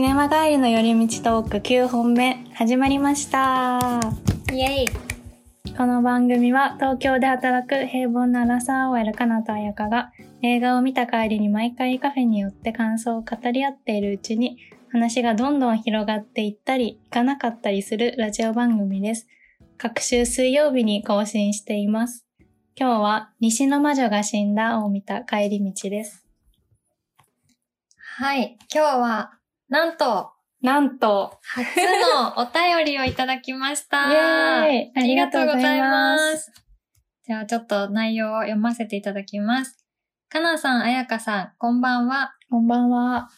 シネマ帰りの寄り道トーク9本目始まりました。イエイこの番組は東京で働く平凡なアラサー OL かなと彩香が映画を見た帰りに毎回カフェに寄って感想を語り合っているうちに話がどんどん広がっていったりいかなかったりするラジオ番組です。各週水曜日に更新しています。今日は西の魔女が死んだを見た帰り道です。はい。今日は、なんと、なんと、初のお便りをいただきました。ありがとうございまありがとうございますす。じゃあちょっと内容を読ませていただきます。かなさん、あやかさん、こんばんは。こんばんは。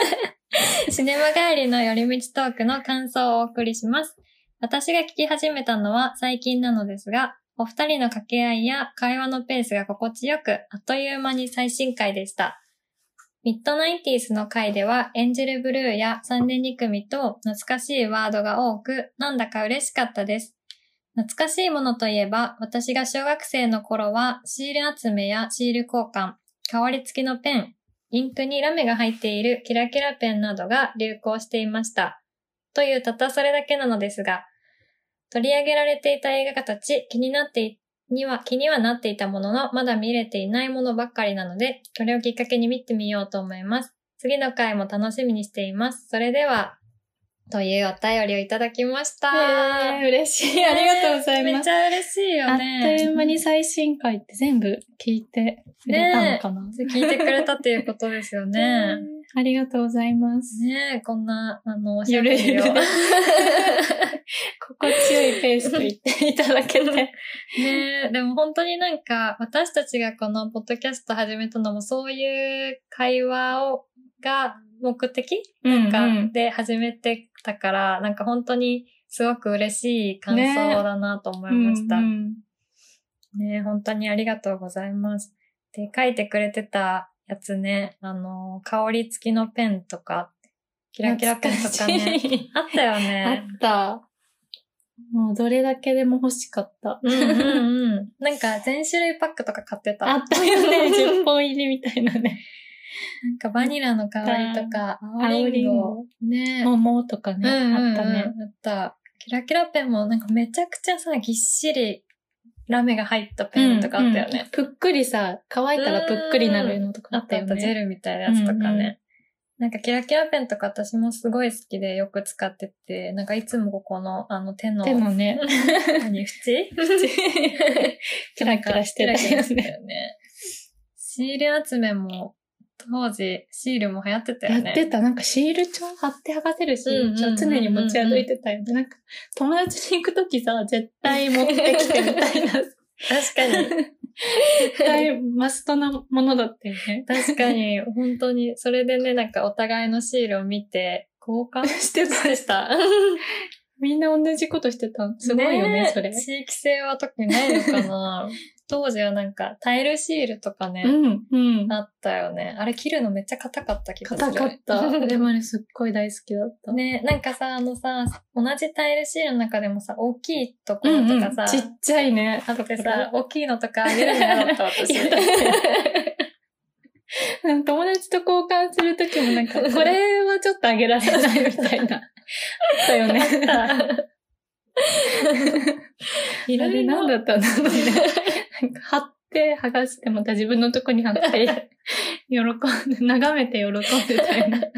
シネマ帰りの寄り道トークの感想をお送りします。私が聞き始めたのは最近なのですが、お二人の掛け合いや会話のペースが心地よく、あっという間に最新回でした。ミッドナインティースの回では、エンジェルブルーや三年2組と懐かしいワードが多く、なんだか嬉しかったです。懐かしいものといえば、私が小学生の頃は、シール集めやシール交換、代わり付きのペン、インクにラメが入っているキラキラペンなどが流行していました。というたったそれだけなのですが、取り上げられていた映画たち気になっていには、気にはなっていたものの、まだ見れていないものばっかりなので、これをきっかけに見てみようと思います。次の回も楽しみにしています。それでは、というお便りをいただきました。えー、嬉しい。ありがとうございますめっち。ゃ嬉しいよあっね。という間に最新回って全部聞いてくれたのかな、聞いてくれたっていうことですよね。えーありがとうございます。ねえ、こんな、あの、おしゃべりを。心地よいペースと言っていただけて。ねえ、でも本当になんか、私たちがこのポッドキャスト始めたのも、そういう会話を、が目的？うんかで始めてたから、なんか本当にすごく嬉しい感想だなと思いました。うんうんねえ本当にありがとうございます。で、書いてくれてたやつね、あの、香り付きのペンとか、キラキラペンとか懐ね、あったよあね。った。もうどれだけでも欲しかった。うんうんうん。なんか全種類パックとか買ってた。あったよね。10本入りみたいなね。なんかバニラの香りとか、青青リンゴリンゴ。ね桃とかね。うんうんうんあったね。あった。キラキラペンもなんかめちゃくちゃさ、ぎっしりラメが入ったペンとかあったよね。うんうんぷっくりさ、乾いたらぷっくりなるのとかああったたあった、っよね。ジェルみたいなやつとかね。うんうんなんかキラキラペンとか私もすごい好きでよく使ってて、なんかいつもここのあの手の、手のね、何、縁？キラキラしてたよねキよね。シール集めも、当時シールも流行ってたよね。やってた。なんかシール帳貼って剥がせるシール帳うんうんうんうん常に持ち歩いてたよね。なんか友達に行くときさ、絶対持ってきてみたいな。確かに。絶対マストなものだったよね。確かに、本当に、それでね、なんかお互いのシールを見て、交換 してたしてた。みんな同じことしてた。すごいよね、えそれ。地域性は特にないのかな 当時はなんか、タイルシールとかね、うん、うん。あったよね。あれ切るのめっちゃ硬かった気がする。硬かった。でもね、すっごい大好きだった。ね、なんかさ、あのさ、同じタイルシールの中でもさ、大きいところとかさ、ちっちゃいね。あってさ、大きいのとかあげるの嫌だった私。友達と交換するときもなんか、これはちょっとあげられないみたいな。あったよね。いろいろ何だったんだろうね。なんか貼って剥がしてまた自分のとこに貼って、喜んで、眺めて喜んでたよね。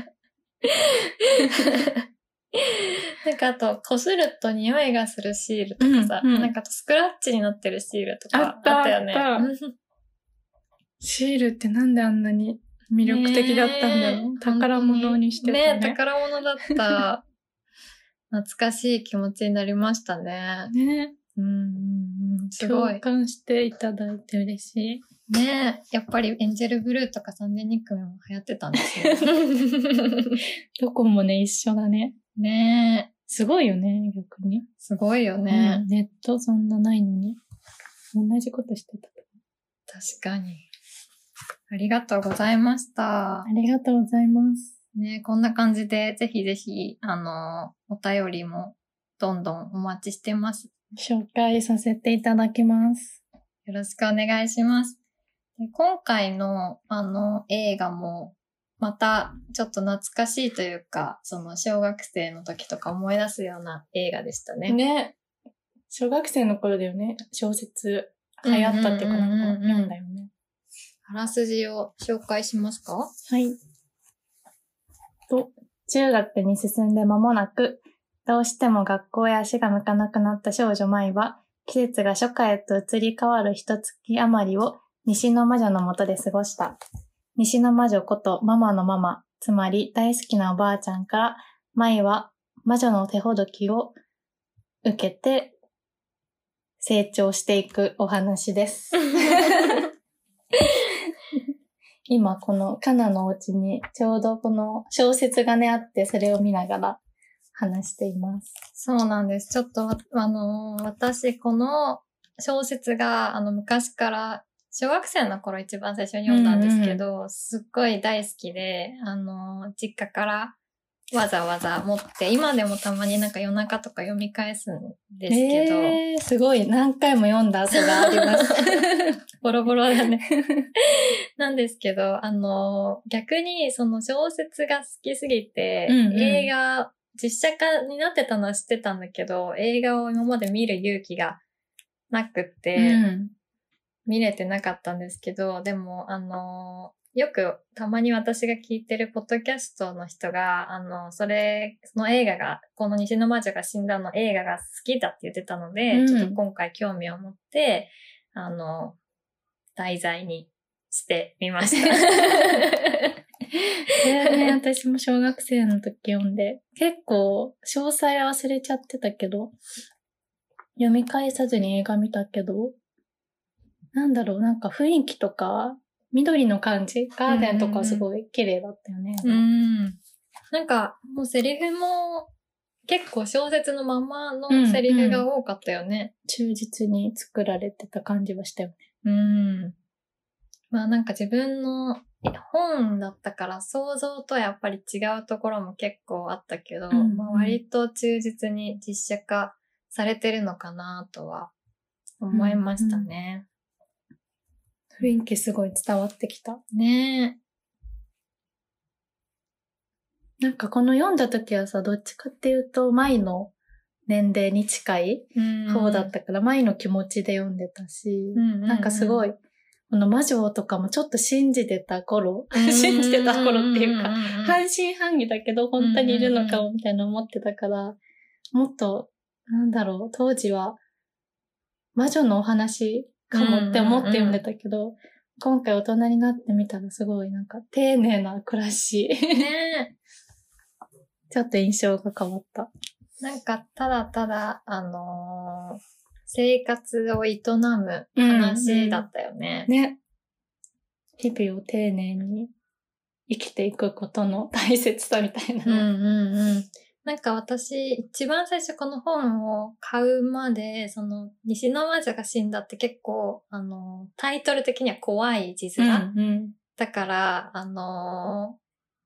なんかあと、擦ると匂いがするシールとかさ、うんうんなんかスクラッチになってるシールとかあったよね。あったシールってなんであんなに魅力的だったんだろう？ねえ宝物にしてたね。ね宝物だった。懐かしい気持ちになりましたね。ねうんうんうん、すご共い。感していただいて嬉しい。ねやっぱりエンジェルブルーとか三年2組も流行ってたんですね。どこもね、一緒だね。ねすごいよね、逆に。すごいようねん。ネットそんなないのに。同じことしてた。確かに。ありがとうございましたあ。りがとうございます。ねこんな感じで、ぜひぜひ、あの、お便りもどんどんお待ちしてます。紹介させていただきます。よろしくお願いします。で今回の、あの、映画も、またちょっと懐かしいというか、その小学生の時とか思い出すような映画でしたね。ね。小学生の頃だよね。小説流行ったっていうかん読んだよね。あらすじを紹介しますか？はい。と、中学に進んで間もなく、どうしても学校へ足が向かなくなった少女舞は、季節が初夏へと移り変わる一月余りを西の魔女のもとで過ごした。西の魔女ことママのママ、つまり大好きなおばあちゃんから、舞は魔女の手ほどきを受けて成長していくお話です。今このカナのお家にちょうどこの小説がねあってそれを見ながら話しています。そうなんです。ちょっとわ、あのー私、この小説が、あの、昔から、小学生の頃一番最初に読んだんですけど、すっごい大好きで、あのー実家からわざわざ持って、今でもたまになんか夜中とか読み返すんですけど、えー、すごい何回も読んだ後があります。ボロボロだね。なんですけど、あの、逆にその小説が好きすぎて、うんうん。映画、実写化になってたのは知ってたんだけど、映画を今まで見る勇気がなくって、うん。見れてなかったんですけど、でも、あの、よくたまに私が聞いてるポッドキャストの人が、あの、それ、その映画が、この西の魔女が死んだの映画が好きだって言ってたので、うん。ちょっと今回興味を持って、あの、題材にしてみました。ね、私も小学生の時読んで、結構詳細は忘れちゃってたけど、読み返さずに映画見たけど、なんだろう、なんか雰囲気とか、緑の感じ、ガーデンとかすごい綺麗だったよね。うん。なんか、もうセリフも、結構小説のままのセリフが多かったよね。忠実に作られてた感じはしたよね。うん。まあなんか自分の本だったから想像とはやっぱり違うところも結構あったけど、うんうんまあ割と忠実に実写化されてるのかなとは思いましたね。雰囲気すごい伝わってきた。ねなんかこの読んだ時はさ、どっちかっていうと、舞の年齢に近い方だったから、舞の気持ちで読んでたし、なんかすごい、この魔女とかもちょっと信じてた頃、うん信じてた頃っていうか、半信半疑だけど本当にいるのかもみたいな思ってたから、もっと、なんだろう、当時は魔女のお話かもって思って読んでたけど、今回大人になってみたらすごいなんか丁寧な暮らし、ね ちょっと印象が変わった。なんかただただ、あのー生活を営む話だったよね。ね。日々を丁寧に生きていくことの大切さみたいなうんの。うんうん。なんか私、一番最初この本を買うまで、その、西の魔女が死んだって結構、あの、タイトル的には怖い字うん面。うんだから、あの、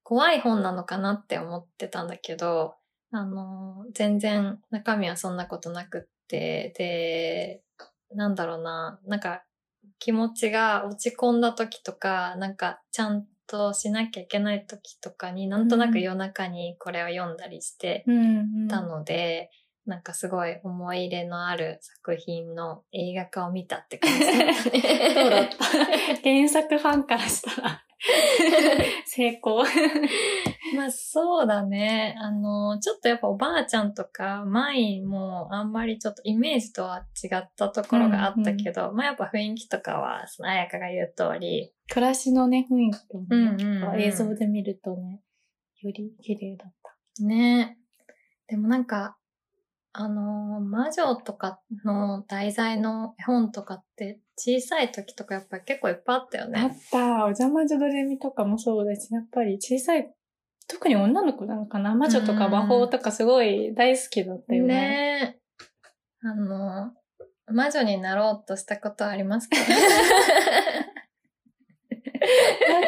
怖い本なのかなって思ってたんだけど、あの、全然中身はそんなことなくって、で、なんだろうな、なんか気持ちが落ち込んだ時とか、なんかちゃんとしなきゃいけない時とかになんとなく夜中にこれを読んだりしてうん。うんたので、なんかすごい思い入れのある作品の映画化を見たって感じ。だったね。どうだった。原作ファンからしたら 成功。まあそうだね。あの、ちょっとやっぱおばあちゃんとか、舞もあんまりちょっとイメージとは違ったところがあったけど、まあやっぱ雰囲気とかは、その彩香が言う通り、暮らしのね、雰囲気をね、うんうんうん映像で見るとね、より綺麗だった。ね。でもなんか、あの、魔女とかの題材の絵本とかって小さい時とかやっぱり結構いっぱいあったよあね。った。お邪魔女ドレミとかもそうだし、やっぱり小さい、特に女の子なのかな魔女とか魔法とかすごい大好きだったよね。ねあの、魔女になろうとしたことはありますか？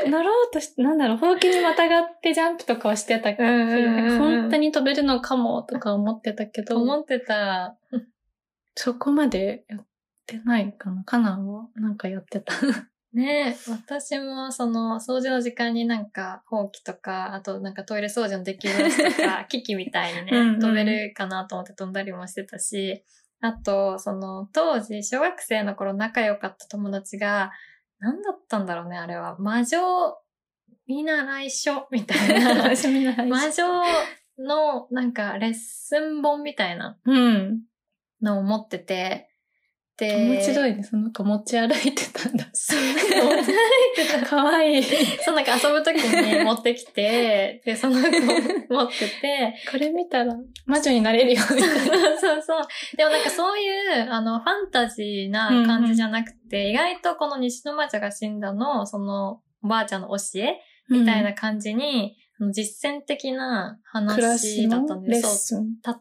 ななろうとして、なんだろう、ほうきにまたがってジャンプとかはしてたけど、本当に飛べるのかもとか思ってたけど、思ってた。そこまでやってないかな。カナンはなんかやってた。ねえ、私もその掃除の時間になんかほうきとか、あとなんかトイレ掃除のできるやつとか、機器みたいにね、飛べるかなと思って飛んだりもしてたし、あと、その当時、小学生の頃仲良かった友達が、何だったんだろうね、あれは。魔女見習い書みたいな。魔女のなんかレッスン本みたいなうん。のを持ってて、で、面白いね。その子持ち歩いてたんだ。そう、持って歩いてたかわいい。そう、なんか遊ぶときに持ってきて、で、その子持ってて、これ見たら魔女になれるよ、みたいな。そうそう。でもなんかそういう、あの、ファンタジーな感じじゃなくて、意外とこの西の魔女が死んだの、その、おばあちゃんの教えみたいな感じに、あの実践的な話だったんです。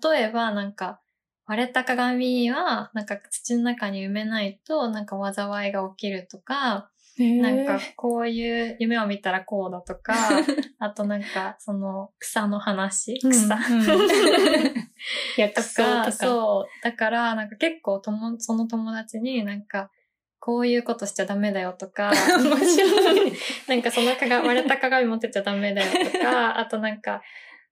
例えば、なんか、割れた鏡は、なんか土の中に埋めないと、なんか災いが起きるとか、なんか、こういう夢を見たらこうだとか、あとなんか、その草の話うん草、うん 薬とか。そう。だから、なんか結構とも、その友達になんか、こういうことしちゃダメだよとか、面白い。なんかその鏡、割れた鏡持ってちゃダメだよとか、あとなんか、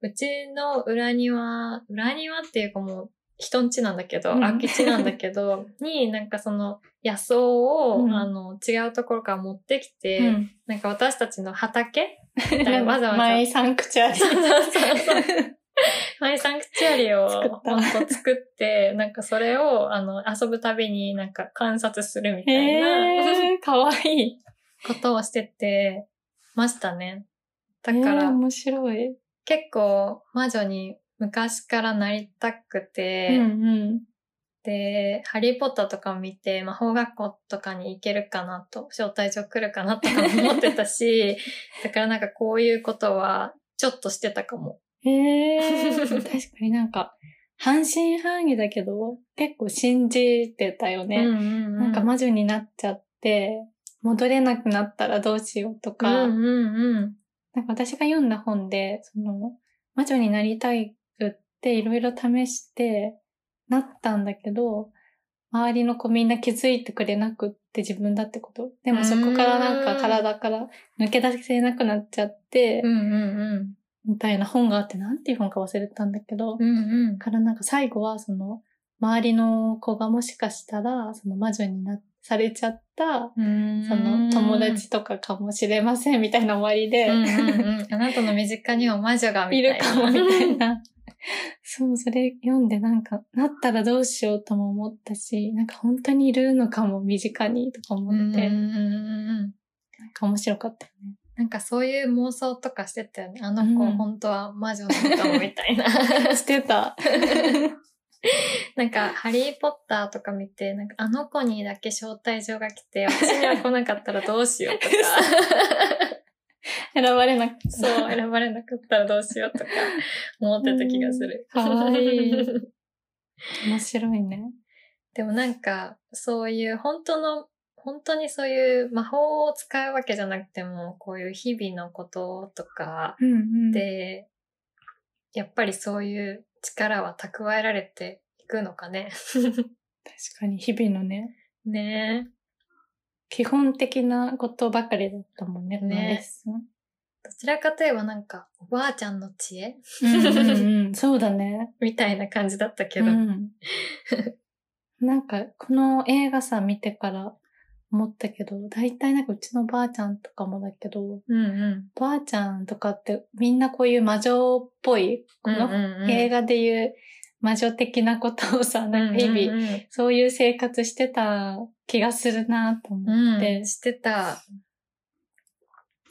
うちの裏庭、裏庭っていうかもう、人ん家なんだけど、うん空き地なんだけど、になんかその野草を、うんあの、違うところから持ってきて、うんなんか私たちの畑 みたいなわざわざマイサンクチュアリ。そうそうそう。マイサンクチュアリを作ったほんと作って、なんかそれをあの遊ぶたびになんか観察するみたいなえー、かわいい。ことをしててましたね。だだから、面白い。結構魔女に昔からなりたくて、うんうん。で、ハリーポッターとかを見て魔法学校とかに行けるかなと、招待状来るかなとか思ってたし、だからなんかこういうことはちょっとしてたかも。えー、確かになんか、半信半疑だけど、結構信じてたよね。うんうんうんなんか魔女になっちゃって、戻れなくなったらどうしようとか、うんうんうん。なんか私が読んだ本で、その、魔女になりたいっていろいろ試して、なったんだけど、周りの子みんな気づいてくれなくって自分だってこと。でもそこからなんか体から抜け出せなくなっちゃって、うんうんみたいな本があって、なんていう本か忘れたんだけど、うん。うんうん。からなんか最後はその、周りの子がもしかしたら、その魔女にな、されちゃった、その友達とかかもしれませんみたいな終わりで、うんうんうん。あなたの身近には魔女がみいたいな。るかもみたいな。そう、それ読んでなんか、なったらどうしようとも思ったし、なんか本当にいるのかも身近にとか思って。なんか面白かったよね。なんかそういう妄想とかしてたよね。あの子、うん本当は魔女なのかもみたいな。してた。なんか、ハリーポッターとか見て、なんかあの子にだけ招待状が来て、私には来なかったらどうしようとか。選ばれな。そう、選ばれなかったらどうしようとか 思ってた気がする。うんかわいい面白いね。でもなんか、そういう本当の、本当にそういう魔法を使うわけじゃなくても、こういう日々のこととかうんうん。で、やっぱりそういう力は蓄えられていくのかね。確かに日々のね、ね基本的なことばかりだったもんね、ね。どちらかといえばなんか、おばあちゃんの知恵？うんうんうん、そうだね。みたいな感じだったけど。うん、なんか、この映画さ、見てから思ったけど、大体なんかうちのばあちゃんとかもだけど、うんうん。ばあちゃんとかってみんなこういう魔女っぽい、この映画でいう魔女的なことをさ、なんか日々、々、そういう生活してた気がするなと思うんって、してた。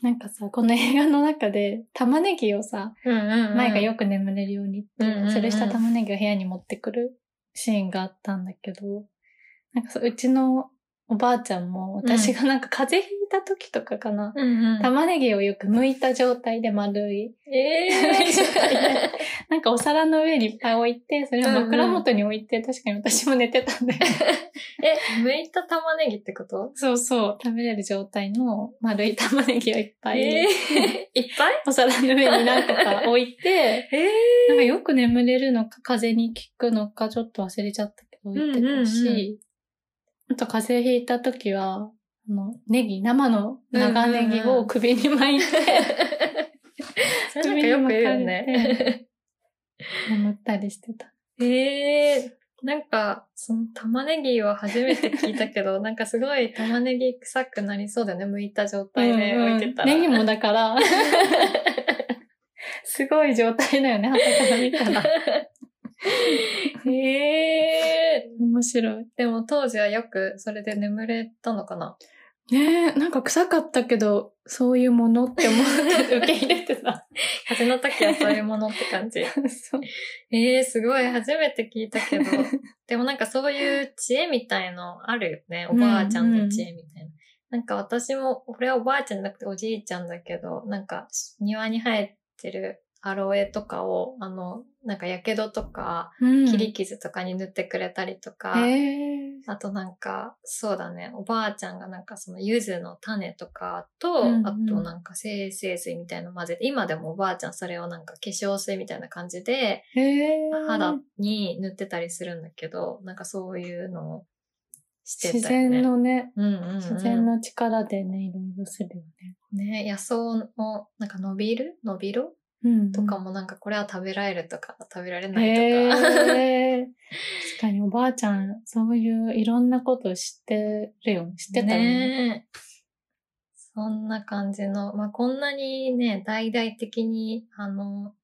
なんかさ、この映画の中で玉ねぎをさ、うんうんうん。前がよく眠れるようにって、うんうんうんそれした玉ねぎを部屋に持ってくるシーンがあったんだけど、なんかそううちのおばあちゃんも、私がなんか風邪ひいた時とかかな、うんうん。玉ねぎをよく剥いた状態で丸い、え なんかお皿の上にいっぱい置いて、それを枕元に置いて、確かに私も寝てたんで。え、剥いた玉ねぎってこと？そうそう、食べれる状態の丸い玉ねぎをいっぱい、えー、いっぱい？お皿の上に何個か置いて、えなんかよく眠れるのか、風邪に効くのか、ちょっと忘れちゃったけど、置いてたし、うんうんうあと風邪ひいた時は、あの、ネギ、生の長ネギを首に巻いて、それなんかよく言うよね。眠ったりしてた。ええなんか、その玉ねぎは初めて聞いたけど、なんかすごい玉ねぎ臭くなりそうだよね。剥いた状態で置いてたら。ネギもだから、すごい状態だよね、旗から見たら。へえ面白い。でも当時はよくそれで眠れたのかな？ねえ、なんか臭かったけど、そういうものって思って受け入れてた。風の時はそういうものって感じ。ええすごい初めて聞いたけど。でもなんかそういう知恵みたいのあるよね。おばあちゃんの知恵みたいな。なんか私も、俺はおばあちゃんじゃなくておじいちゃんだけど、なんか庭に生えてるアロエとかを、あの、なんか火傷とか、うん。切り傷とかに塗ってくれたりとか、あとなんか、そうだね、おばあちゃんがなんかその柚子の種とかと、うんうん。あとなんか精製水みたいなの混ぜて、今でもおばあちゃんそれをなんか化粧水みたいな感じで、肌に塗ってたりするんだけど、なんかそういうのをして自たよね。然のね、うんうんうん、自然の力でね、いろいろするよね。ね、野草のなんか伸びる？伸びろ？うんとかもなんかこれは食べられるとか食べられないへとか。え確かにおばあちゃん、そういういろんなこと知ってるよね。知ってたよね。そんな感じの、まあ、こんなにね、大々的に、あの、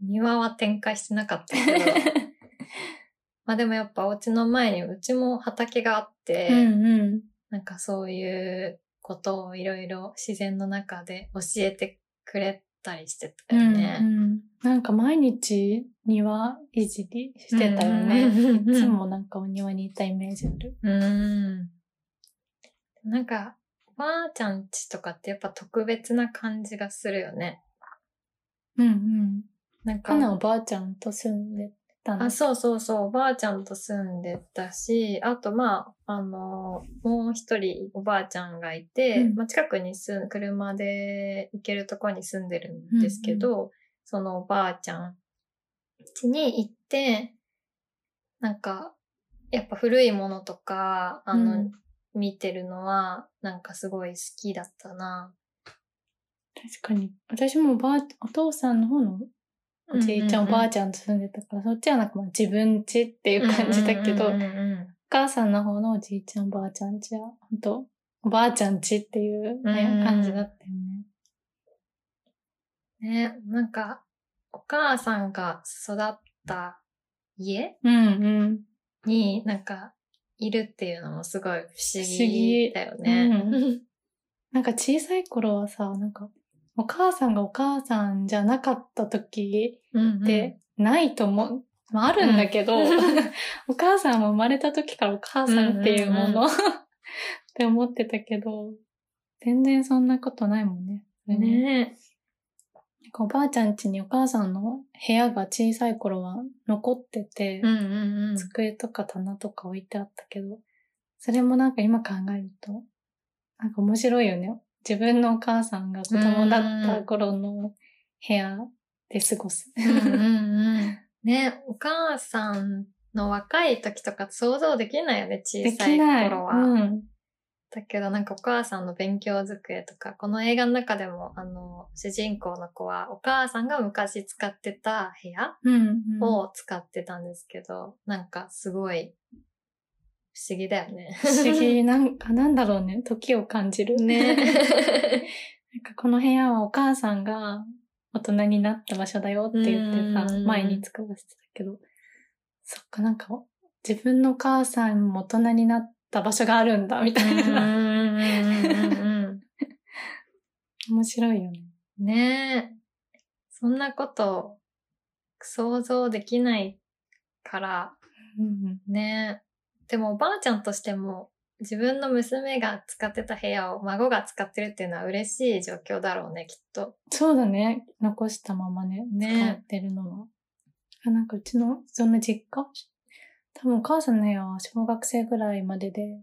庭は展開してなかったけど、まあでもやっぱお家の前にうちも畑があって、うんうん。なんかそういうことをいろいろ自然の中で教えてくれたりしてたよね。うんうんなんか毎日庭いじりしてたようんね。いつもなんかお庭にいたイメージある。うん。なんか、おばあちゃんちとかってやっぱ特別な感じがするよね。うんうん。なんかかなおばあちゃんと住んでたの。あ、そうそうそう、おばあちゃんと住んでたし、あとまあ、あの、もう一人おばあちゃんがいて、うんまあ、近くに住ん、車で行けるところに住んでるんですけど、そのおばあちゃん家に行って、なんか、やっぱ古いものとか、あの、うん見てるのは、なんかすごい好きだったな。確かに。私もおばあ、お父さんの方のおじいちゃん、おばあちちゃんと住んでたから、そっちはなんかまあ自分家っていう感じだけど、お母さんの方のおじいちゃん、おばあちゃん家は、本当おばあちゃん家っていう、ねうん感じだったよね。ね、なんか、お母さんが育った家うんうん。になんか、いるっていうのもすごい不思不思議議だよね。う なんか小さい頃はさ、なんか、お母さんがお母さんじゃなかった時うんうんってないと思う。まあ、あるんだけど、うん お母さんも生まれた時からお母さんっていうもうんうんのって思ってたけど、全然そんなことないもんね。ねなんかおばあちゃん家にお母さんの部屋が小さい頃は残ってて、うんうんうん。机とか棚とか置いてあったけど、それもなんか今考えると、なんか面白いよね。自分のお母さんが子供だった頃の部屋で過ごす。うんうんうん。ね、お母さんの若い時とか想像できないよね、小でさい。頃は。うん。だけどなんかお母さんの勉強机とか、この映画の中でも、あの、主人公の子はお母さんが昔使ってた部屋うん、うん。を使ってたんですけど、なんかすごい不思議だよね。不思議。なんか、なんだろうね。時を感じる。ね。なんかこの部屋はお母さんが大人になった場所だよって言ってさうん、前に使わせてたけど、そっかなんか自分の母さんも大人になった場所があるんだみたいな。面白いよね。うんねえ。そんなこと想像できないから、うんねでもおばあちゃんとしても自分の娘が使ってた部屋を孫が使ってるっていうのは嬉しい状況だろうね、きっと。そうだね。残したままね、ね使ってるのは。あなんかうちの、その実家？多分お母さんの部屋は小学生ぐらいまでで、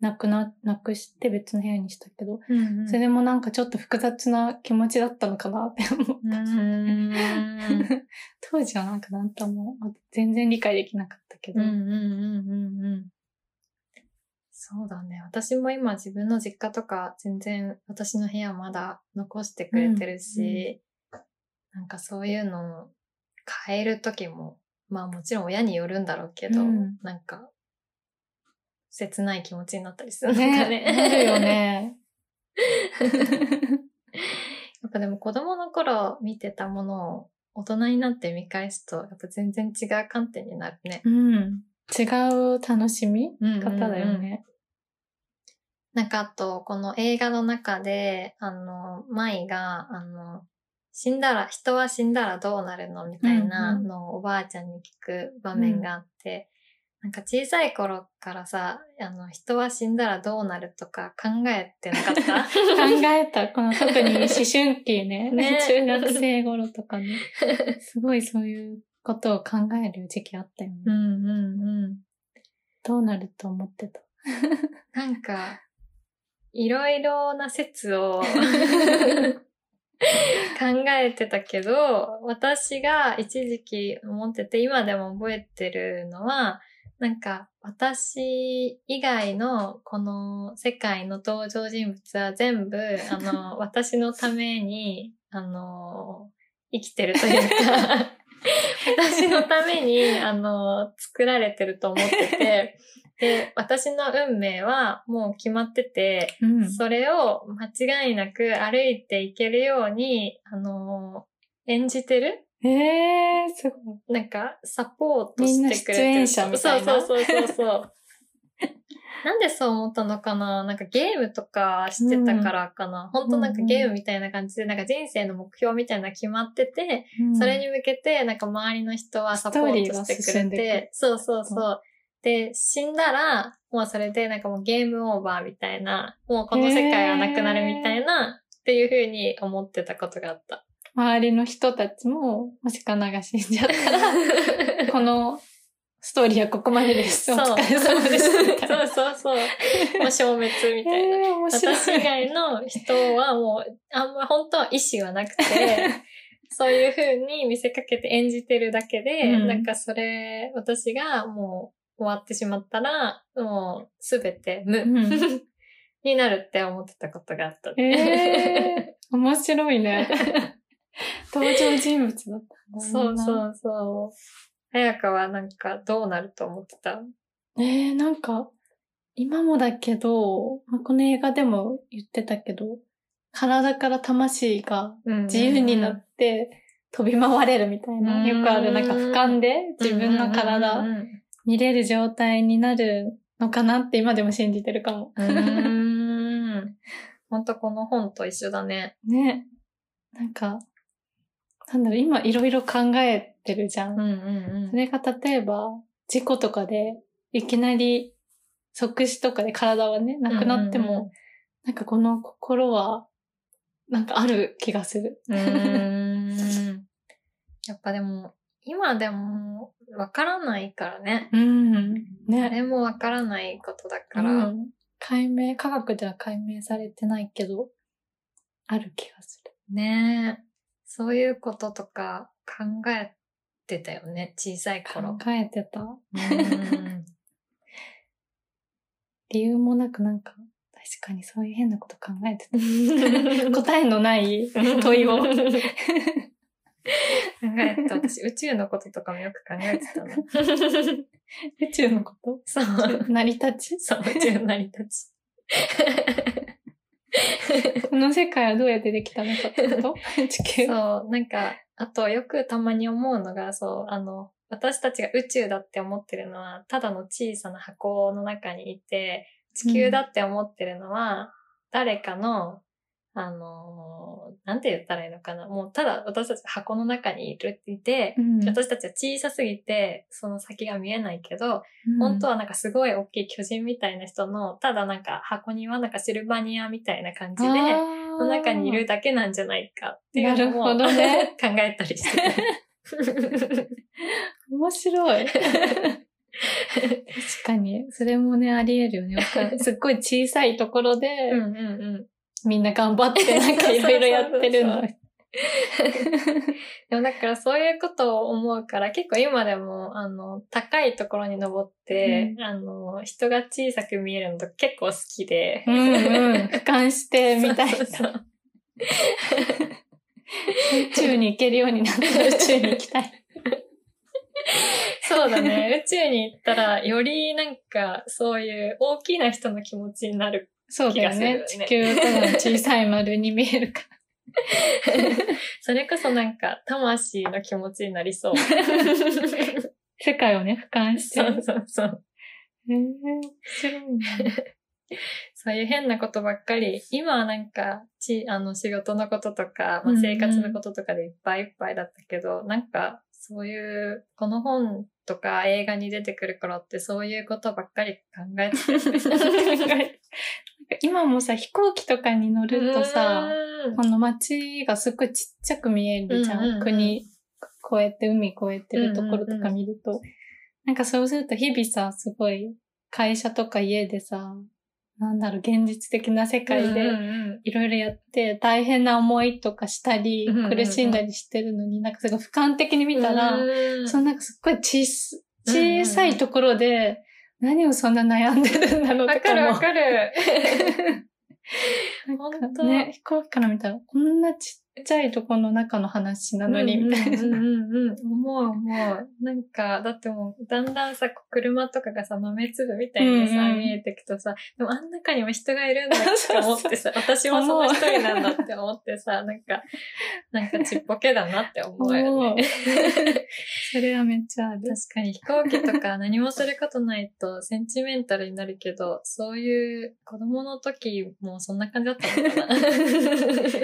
なくな、なくして別の部屋にしたけど、うんそれでもなんかちょっと複雑な気持ちだったのかなって思った。うん 当時はなんかなんとも全然理解できなかったけど。うんうんうんうんうん。そうだね。私も今自分の実家とか全然私の部屋まだ残してくれてるし、なんかそういうのを変える時も、まあもちろん親によるんだろうけど、うんなんか、切ない気持ちになったりするのかね。ね。なるよね。やっぱでも子供の頃見てたものを大人になって見返すと、やっぱ全然違う観点になるね。うん。違う楽しみ？うんうんうん方だよね。なんかあと、この映画の中で、あの、舞が、あの、死んだら、人は死んだらどうなるのみたいなうんうんのをおばあちゃんに聞く場面があって、なんか小さい頃からさ、あの、人は死んだらどうなるとか考えてなかった？考えた。この特に 思春期ね。ね 中学生頃とかね。すごいそういうことを考える時期あったよね。うんうんうん。どうなると思ってた？なんか、いろいろな説を考えてたけど、私が一時期思ってて、今でも覚えてるのは、なんか、私以外のこの世界の登場人物は全部、あの、私のために、あの、生きてるというか、私のために、あの、作られてると思ってて、で、私の運命はもう決まってて、うん。それを間違いなく歩いていけるように、あの、演じてるえー、すごい。なんか、サポートしてくれてる。みんな出演者みたいなそうそうそうそうそう。なんでそう思ったのかな？なんかゲームとかしてたからかな、本当なんかゲームみたいな感じで、なんか人生の目標みたいな決まってて、それに向けて、なんか周りの人はサポートしてくれて、そうそうそう。で、死んだら、もうそれでなんかもうゲームオーバーみたいな、もうこの世界はなくなるみたいな、っていう風に思ってたことがあった。周りの人たちも、もしかなが死んじゃったら、このストーリーはここまでです。そう。お疲れ様です。そうそうそう。もう消滅みたいな。えー、面白い。私以外の人はもう、あんま本当は意思はなくて、そういう風に見せかけて演じてるだけで、うんなんかそれ、私がもう終わってしまったら、もうすべて無、うん になるって思ってたことがあった。えー、面白いね。登場人物だったんだそうう。そうそう。早川はなんかどうなると思ってた？えー、なんか、今もだけど、まあ、この映画でも言ってたけど、体から魂が自由になって飛び回れるみたいな、うんよくあるなんか俯瞰で自分のうん体うん見れる状態になるのかなって今でも信じてるかも。ほんとこの本と一緒だね。ね。なんか、なんだろう、今いろいろ考えてるじゃん。うんうんそれが例えば、事故とかで、いきなり即死とかで体はね、なくなっても、なんかこの心は、なんかある気がする。うーん。やっぱでも、今でも、わからないからね。うん。ね。誰もわからないことだか、からら、解明、科学では解明されてないけど、ある気がする。ねそういうこととか考えてたよね、小さい頃。考えてた。うん理由もなくなんか、確かにそういう変なこと考えてた。答えのない問いを。考えてた。私、宇宙のこととかもよく考えてたの。宇宙のこと？そう。成り立ち？そう、宇宙の成り立ち。この世界はどうやってできたのかってこと？地球。そう、なんか、あとよくたまに思うのが、そう、あの、私たちが宇宙だって思ってるのは、ただの小さな箱の中にいて、地球だって思ってるのは、誰かの、あのーなんて言ったらいいのかな。もうただ私たち箱の中にいるっていて、うん私たちは小さすぎて、その先が見えないけど、本当はなんかすごい大きい巨人みたいな人の、ただなんか箱にはなんかシルバニアみたいな感じで、その中にいるだけなんじゃないかっていうのもなるほどね 考えたりして 面白い。確かに、それもね、あり得るよね。すっごい小さいところで、うんうんうん。みんな頑張ってなんかいろいろやってるの。でもだからそういうことを思うから結構今でもあの高いところに登って、あの人が小さく見えるのと結構好きで。うんうん。俯瞰してみたいそうそうそう宇宙に行けるようになったら宇宙に行きたい。そうだね。宇宙に行ったらよりなんかそういう大きな人の気持ちになる。そうだよね。地球とかの小さい丸に見えるから。それこそなんか魂の気持ちになりそう。世界をね、俯瞰して。そうそうそう。へえ面白いね。そういう変なことばっかり、今はなんか、ち、あの、仕事のこととか、まあ、うんうん生活のこととかでいっぱいいっぱいだったけど、なんか、そういう、この本とか映画に出てくる頃ってそういうことばっかり考えて 今もさ、飛行機とかに乗るとさ、うんこの街がすごいちっちゃく見えるじゃん。うんうんうん国越えて、海越えてるところとか見ると。なんかそうすると日々さ、すごい会社とか家でさ、なんだろう、現実的な世界でいろいろやって大変な思いとかしたり、苦しんだりしてるのに、なんかすごい俯瞰的に見たら、うんそのなんかすっごい小小さいところで、何をそんな悩んでるんだろうわとかも。かるわかる。本当。ね、飛行機から見たら、こんなちっちゃいとこの中の話なのに、みたいな。うんうんうんうん。思う思う。なんか、だってもう、だんだんさ、車とかがさ、豆粒みたいにさ、うんうん見えてくとさ、でもあん中にも人がいるんだって思ってさ、私もその一人なんだって思ってさ、なんか、なんかちっぽけだなって思うよね。それはめっちゃある。確かに飛行機とか何もすることないとセンチメンタルになるけど、そういう子供の時もそんな感じだったのか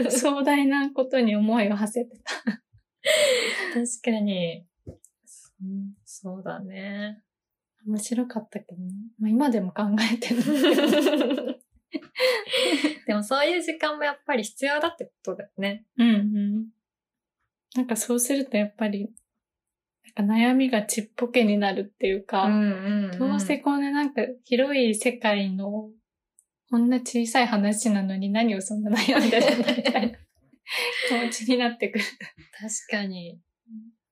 な。壮大なことに思いを馳せてた。確かに。うんそうだね。面白かったけどね。まあ、今でも考えてる。でもそういう時間もやっぱり必要だってことだよね。うんうん。なんかそうするとやっぱり、なんか悩みがちっぽけになるっていうか、んどうせこんななんか広い世界のこんな小さい話なのに何をそんな悩んでるんだみたいな 気持ちになってくる。確かに。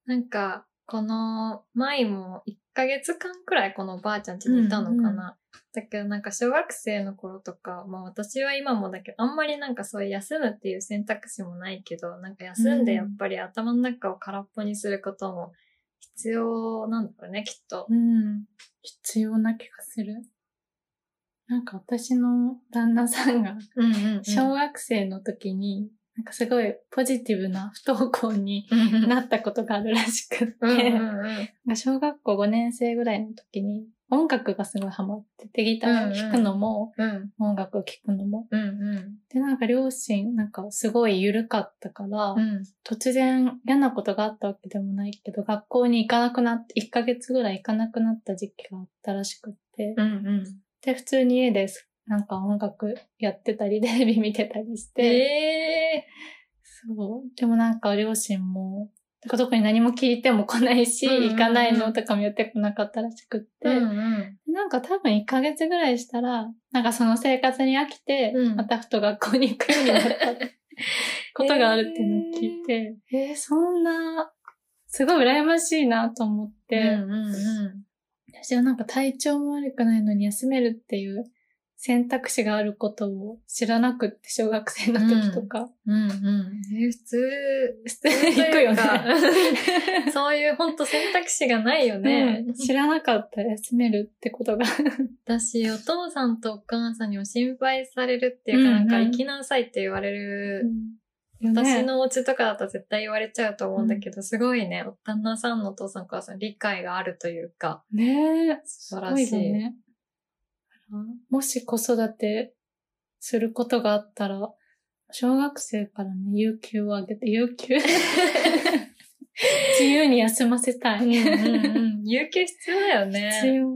なんか、この前も1ヶ月間くらいこのばあちゃん家にいたのかな。うんうだけどなんか小学生の頃とか、まあ私は今もだけど、あんまりなんかそういう休むっていう選択肢もないけど、なんか休んでやっぱり頭の中を空っぽにすることも必要なんだろうね、きっと。うん。必要な気がする。なんか私の旦那さんが小学生の時に、なんかすごいポジティブな不登校にうん。なったことがあるらしくって、小学校5年生ぐらいの時に音楽がすごいハマってて、ギターを弾くのも、うん。音楽を聴くのも。うんうん。で、なんか両親、なんかすごい緩かったから、うん。突然嫌なことがあったわけでもないけど、学校に行かなくなって、1ヶ月ぐらい行かなくなった時期があったらしくって、うんうん。で、普通に家です。なんか音楽やってたり、テレビ見てたりして、えそう。でもなんか両親も、なんか特に何も聞いても来ないし、うんうんうん。行かないのとかも言ってこなかったらしくって、ー、うん。なんか多分1ヶ月ぐらいしたら、なんかその生活に飽きて、うん。またふと学校に行くようになった ことがあるっていうのを聞いて、えーそんな、すごい羨ましいなと思って、うんうんうん。私はなんか体調も悪くないのに休めるっていう選択肢があることを知らなくって、小学生の時とか。うんうん。え普通、普通に行くよね。ね。そういう本当選択肢がないよね。うん知らなかった休めるってことが。私、お父さんとお母さんにも心配されるっていうか、うんうんなんか行きなさいって言われる。私のお家とかだと絶対言われちゃうと思うんだけど、すごいね、旦那さんのお父さんお母さん理解があるというか、ねえ、素晴らしいすごよね。もし子育てすることがあったら、小学生からね、有給をあげて、有給？自由に休ませたい。うんうんうん。有給必要だよね。必要。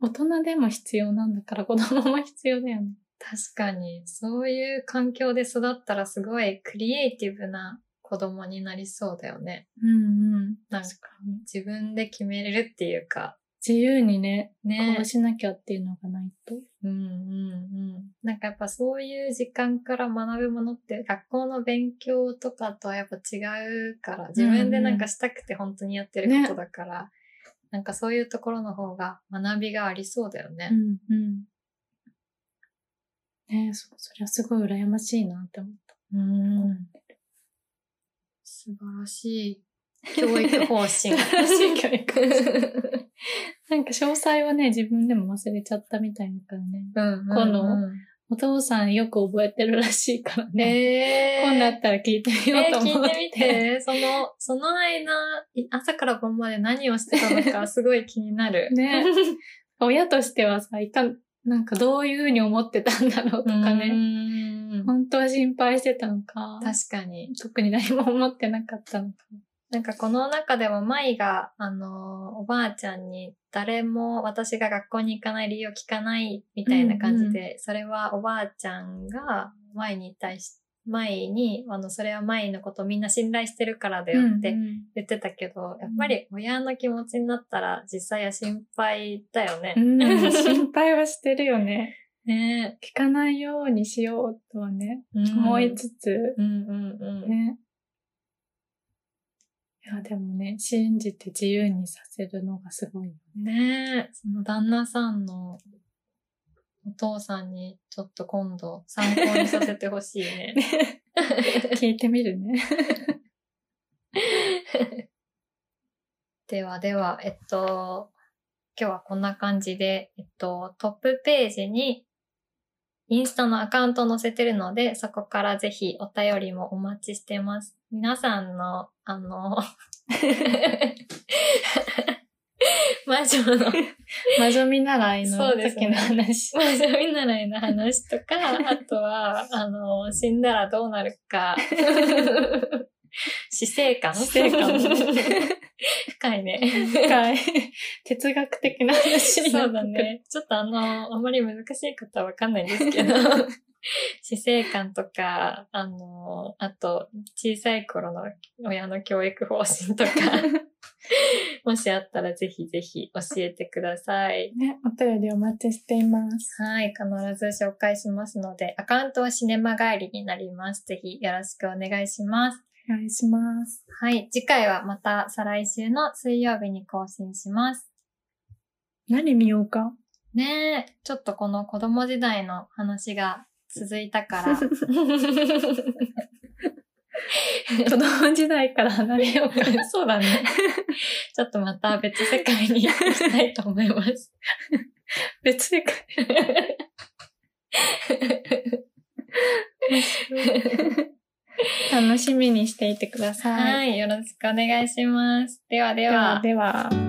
大人でも必要なんだから子供も必要だよね。確かに、そういう環境で育ったらすごいクリエイティブな子供になりそうだよね。うんうん。なんか確かに。自分で決めれるっていうか、自由にね、こねう。しなきゃっていうのがないと。うんうんうん。なんかやっぱそういう時間から学ぶものって学校の勉強とかとはやっぱ違うから、自分でなんかしたくて本当にやってることだから、なんかそういうところの方が学びがありそうだよね。うんうん。ねえ、そ、そりゃすごい羨ましいなって思った。うん。素晴らしい教育方針。素晴らしい教育 なんか詳細はね、自分でも忘れちゃったみたいだからね。うんこのお父さんよく覚えてるらしいからね。えー、今度あったら聞いてみよえーうと思って。聞いてみて。その、その間、い朝から晩まで何をしてたのかすごい気になる。ね親としてはさ、いかん、なんかどういうふうに思ってたんだろうとかね。ね。本当は心配してたのか。確かに。特に何も思ってなかったのか。なんかこの中でも舞が、あのーおばあちゃんに誰も私が学校に行かない理由を聞かないみたいな感じで、それはおばあちゃんが舞に対し、舞に、あの、それは舞のことをみんな信頼してるからだよってうん言ってたけど、やっぱり親の気持ちになったら実際は心配だよね。うん、心配はしてるよね。ね聞かないようにしようとはね、思いつつ、うんうんうん。ね。いや、でもね、信じて自由にさせるのがすごいよね。ねえ、その旦那さんのお父さんにちょっと今度参考にさせてほしいね。聞いてみるね。ではでは、えっと、今日はこんな感じで、えっと、トップページにインスタのアカウントを載せてるので、そこからぜひお便りもお待ちしてます。皆さんの、あの、魔女の魔女見習いの時の話。魔女見習いの話とか、あとは、あの、死んだらどうなるか。死生観死生観深いね。深い。哲学的な話になそう。だね。ちょっとあの、あまり難しい方はわかんないんですけど、死生観とか、あの、あと、小さい頃の親の教育方針とか、もしあったらぜひぜひ教えてください。ね、お便りお待ちしています。はい、必ず紹介しますので、アカウントはシネマ帰りになります。ぜひよろしくお願いします。お願いします。はい、次回はまた再来週の水曜日に更新します。何見ようか？ねえ、ちょっとこの子供時代の話が続いたから、子供時代から離れようか。そうだね。ちょっとまた別世界に行きたいと思います。別世界。楽しみにしていてください。はい、よろしくお願いします。ではでではは、では。